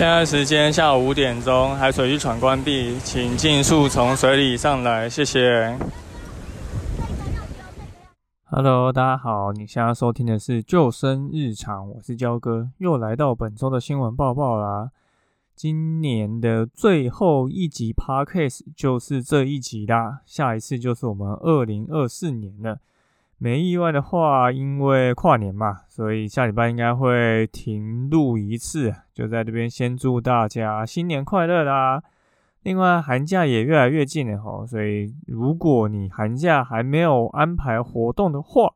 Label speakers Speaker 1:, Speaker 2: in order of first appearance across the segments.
Speaker 1: 现在时间下午五点钟，海水浴场关闭，请尽速从水里上来，谢谢。Hello，大家好，你现在收听的是救生日常，我是焦哥，又来到本周的新闻报报啦。今年的最后一集 Podcast 就是这一集啦，下一次就是我们二零二四年了。没意外的话，因为跨年嘛，所以下礼拜应该会停录一次，就在这边先祝大家新年快乐啦！另外，寒假也越来越近了哈，所以如果你寒假还没有安排活动的话，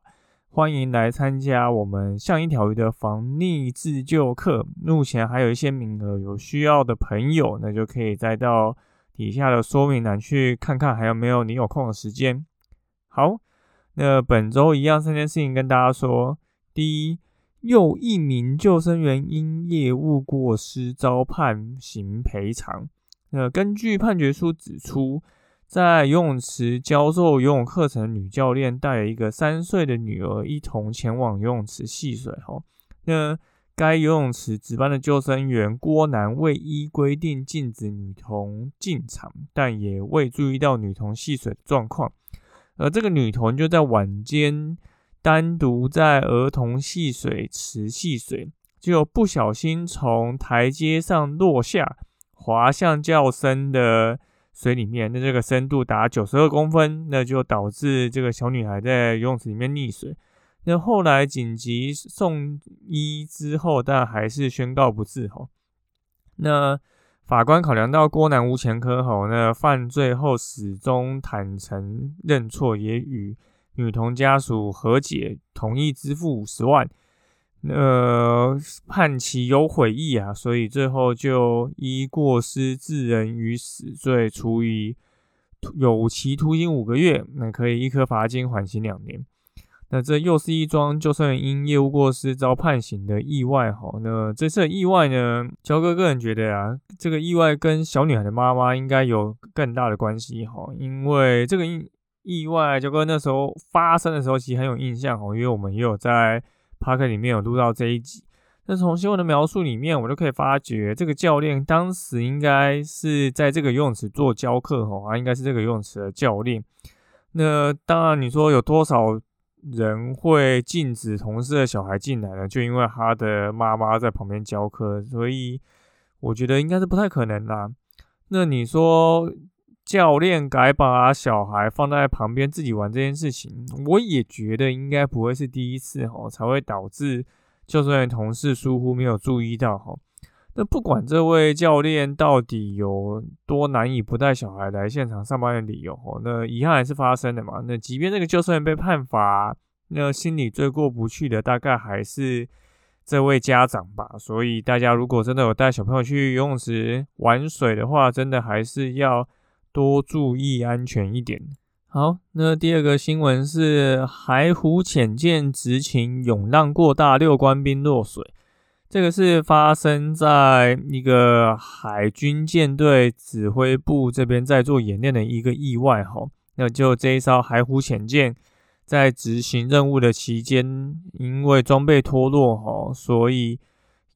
Speaker 1: 欢迎来参加我们像一条鱼的防溺自救课。目前还有一些名额，有需要的朋友，那就可以再到底下的说明栏去看看，还有没有你有空的时间。好。那本周一样三件事情跟大家说：第一，又一名救生员因业务过失遭判刑赔偿。那根据判决书指出，在游泳池教授游泳课程的女教练带了一个三岁的女儿一同前往游泳池戏水。哈，那该游泳池值班的救生员郭楠未依规定禁止女童进场，但也未注意到女童戏水的状况。而这个女童就在晚间单独在儿童戏水池戏水，就不小心从台阶上落下，滑向较深的水里面。那这个深度达九十二公分，那就导致这个小女孩在游泳池里面溺水。那后来紧急送医之后，但还是宣告不治。吼，那。法官考量到郭南无前科，后，那犯罪后始终坦诚认错，也与女童家属和解，同意支付五十万，呃，判其有悔意啊，所以最后就依过失致人于死罪，处以有期徒刑五个月，那可以一颗罚金，缓刑两年。那这又是一桩就算因业务过失遭判刑的意外哈。那这次的意外呢，焦哥个人觉得啊，这个意外跟小女孩的妈妈应该有更大的关系哈。因为这个意意外，焦哥那时候发生的时候其实很有印象哦，因为我们也有在 park 里面有录到这一集。那从新闻的描述里面，我就可以发觉，这个教练当时应该是在这个游泳池做教课哈，他应该是这个游泳池的教练。那当然，你说有多少？人会禁止同事的小孩进来呢？就因为他的妈妈在旁边教课，所以我觉得应该是不太可能啦。那你说教练改把小孩放在旁边自己玩这件事情，我也觉得应该不会是第一次哈，才会导致就算同事疏忽没有注意到哈。那不管这位教练到底有多难以不带小孩来现场上班的理由，哦，那遗憾还是发生的嘛。那即便这个救生员被判罚，那心里最过不去的大概还是这位家长吧。所以大家如果真的有带小朋友去游泳池玩水的话，真的还是要多注意安全一点。好，那第二个新闻是海虎潜舰执勤涌浪过大，六官兵落水。这个是发生在一个海军舰队指挥部这边在做演练的一个意外哈，那就这一艘海虎潜舰在执行任务的期间，因为装备脱落哈，所以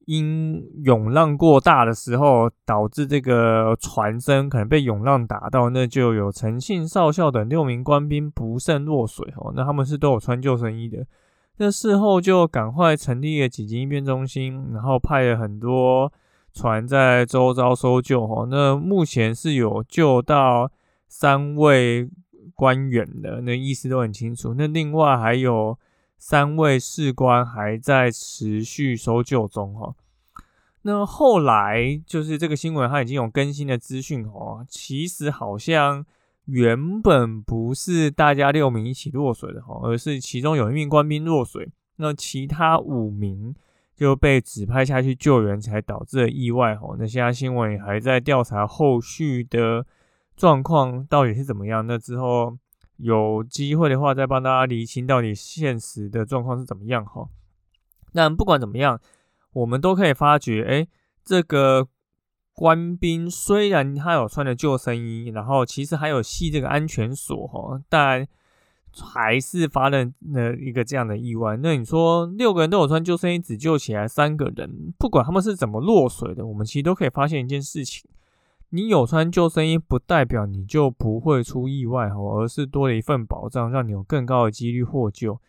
Speaker 1: 因涌浪过大的时候，导致这个船身可能被涌浪打到，那就有陈姓少校等六名官兵不慎落水哦，那他们是都有穿救生衣的。那事后就赶快成立了紧急应变中心，然后派了很多船在周遭搜救。哈，那目前是有救到三位官员的，那意思都很清楚。那另外还有三位士官还在持续搜救中。哈，那后来就是这个新闻，它已经有更新的资讯。哦，其实好像。原本不是大家六名一起落水的哈，而是其中有一名官兵落水。那其他五名就被指派下去救援，才导致了意外。哈，那现在新闻也还在调查后续的状况到底是怎么样。那之后有机会的话，再帮大家理清到底现实的状况是怎么样。哈，那不管怎么样，我们都可以发觉，哎，这个。官兵虽然他有穿着救生衣，然后其实还有系这个安全锁哈，但还是发生了一个这样的意外。那你说六个人都有穿救生衣，只救起来三个人，不管他们是怎么落水的，我们其实都可以发现一件事情：你有穿救生衣，不代表你就不会出意外哈，而是多了一份保障，让你有更高的几率获救。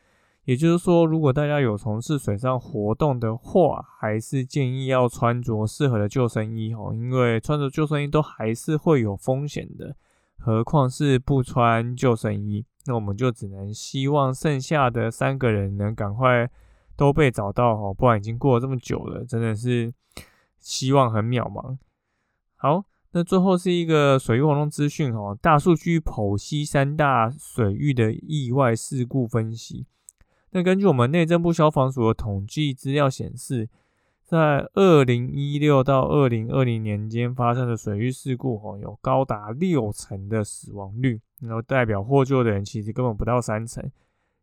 Speaker 1: 也就是说，如果大家有从事水上活动的话，还是建议要穿着适合的救生衣哦，因为穿着救生衣都还是会有风险的，何况是不穿救生衣。那我们就只能希望剩下的三个人能赶快都被找到哦，不然已经过了这么久了，真的是希望很渺茫。好，那最后是一个水域活动资讯哦，大数据剖析三大水域的意外事故分析。那根据我们内政部消防署的统计资料显示，在二零一六到二零二零年间发生的水域事故，哦，有高达六成的死亡率，然后代表获救的人其实根本不到三成。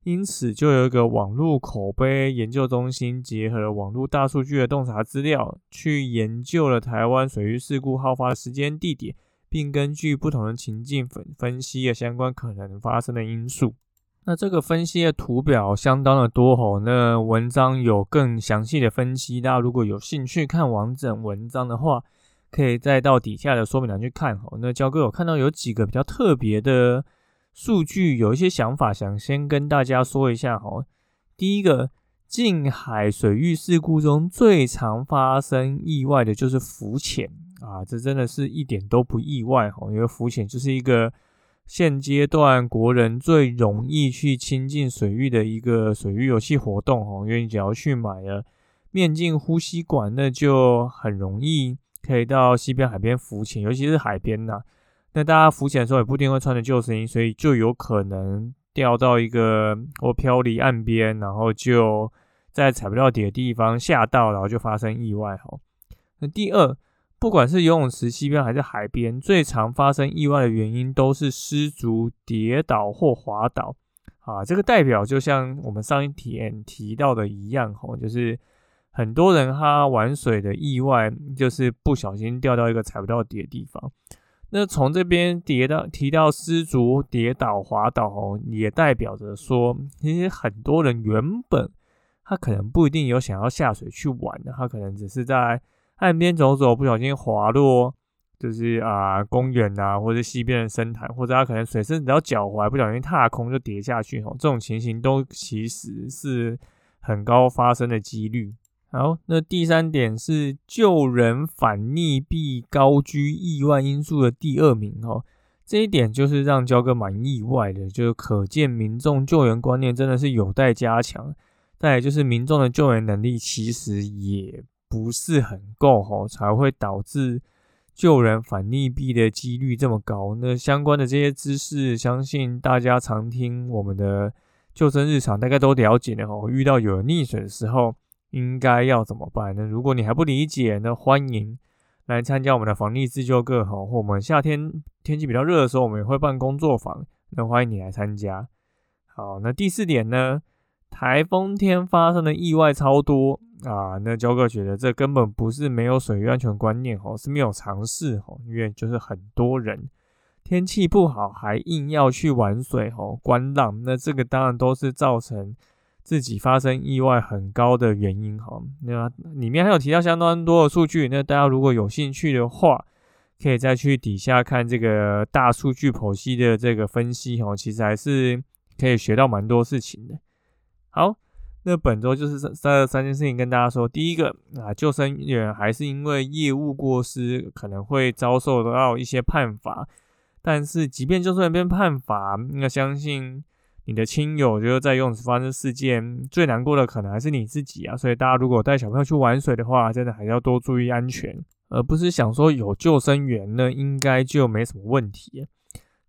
Speaker 1: 因此，就有一个网络口碑研究中心，结合了网络大数据的洞察资料，去研究了台湾水域事故好发的时间、地点，并根据不同的情境分分析了相关可能发生的因素。那这个分析的图表相当的多吼，那文章有更详细的分析，大家如果有兴趣看完整文章的话，可以再到底下的说明栏去看吼。那焦哥有看到有几个比较特别的数据，有一些想法想先跟大家说一下吼。第一个，近海水域事故中最常发生意外的就是浮潜啊，这真的是一点都不意外吼，因为浮潜就是一个。现阶段国人最容易去亲近水域的一个水域游戏活动哦，因为你只要去买了面镜呼吸管，那就很容易可以到西边海边浮潜，尤其是海边呐。那大家浮潜的时候也不一定会穿着救生衣，所以就有可能掉到一个或漂离岸边，然后就在踩不到底的地方下到，然后就发生意外哈。那第二。不管是游泳池西边还是海边，最常发生意外的原因都是失足跌倒或滑倒。啊，这个代表就像我们上一天提到的一样，吼，就是很多人他玩水的意外，就是不小心掉到一个踩不到底的地方。那从这边跌到提到失足跌倒滑倒，也代表着说，其实很多人原本他可能不一定有想要下水去玩的，他可能只是在。岸边走走，不小心滑落，就是啊，公园呐，或者溪边的深潭，或者他可能水深只要脚踝，不小心踏空就跌下去，吼，这种情形都其实是很高发生的几率。好，那第三点是救人反溺毙高居意外因素的第二名，吼，这一点就是让焦哥蛮意外的，就是可见民众救援观念真的是有待加强。再就是民众的救援能力其实也。不是很够吼，才会导致救人反溺毙的几率这么高。那相关的这些知识，相信大家常听我们的救生日常，大概都了解的吼。遇到有人溺水的时候，应该要怎么办？那如果你还不理解，那欢迎来参加我们的防溺自救课吼。或我们夏天天气比较热的时候，我们也会办工作坊，那欢迎你来参加。好，那第四点呢？台风天发生的意外超多啊！那焦哥觉得这根本不是没有水域安全观念哦，是没有尝试哦，因为就是很多人天气不好还硬要去玩水哦，观浪，那这个当然都是造成自己发生意外很高的原因哈。那里面还有提到相当多的数据，那大家如果有兴趣的话，可以再去底下看这个大数据剖析的这个分析哦，其实还是可以学到蛮多事情的。好，那本周就是这三件事情跟大家说。第一个啊，救生员还是因为业务过失，可能会遭受到一些判罚。但是，即便救生员被判罚，那相信你的亲友就是在游泳池发生事件，最难过的可能还是你自己啊。所以，大家如果带小朋友去玩水的话，真的还是要多注意安全，而不是想说有救生员呢，应该就没什么问题。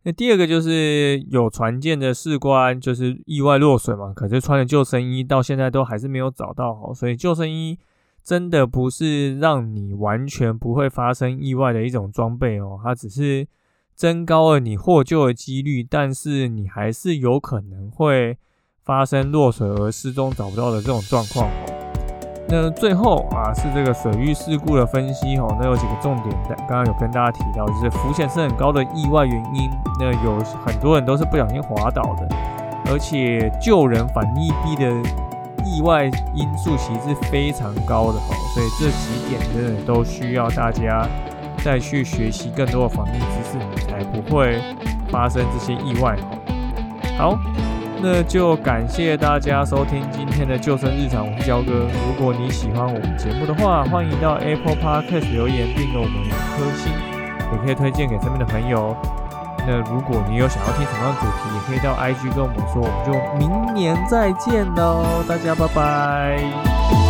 Speaker 1: 那第二个就是有船舰的士官就是意外落水嘛，可是穿着救生衣到现在都还是没有找到好，所以救生衣真的不是让你完全不会发生意外的一种装备哦，它只是增高了你获救的几率，但是你还是有可能会发生落水而失踪找不到的这种状况哦。那最后啊，是这个水域事故的分析哦。那有几个重点的，刚刚有跟大家提到，就是浮潜是很高的意外原因。那有很多人都是不小心滑倒的，而且救人反溺毙的意外因素其实是非常高的哦。所以这几点真的都需要大家再去学习更多的防溺知识，才不会发生这些意外哦。好。那就感谢大家收听今天的救生日常，我是焦哥。如果你喜欢我们节目的话，欢迎到 Apple Podcast 留言并给我们五颗星，也可以推荐给身边的朋友。那如果你有想要听什么样的主题，也可以到 IG 跟我们说，我们就明年再见喽，大家拜拜。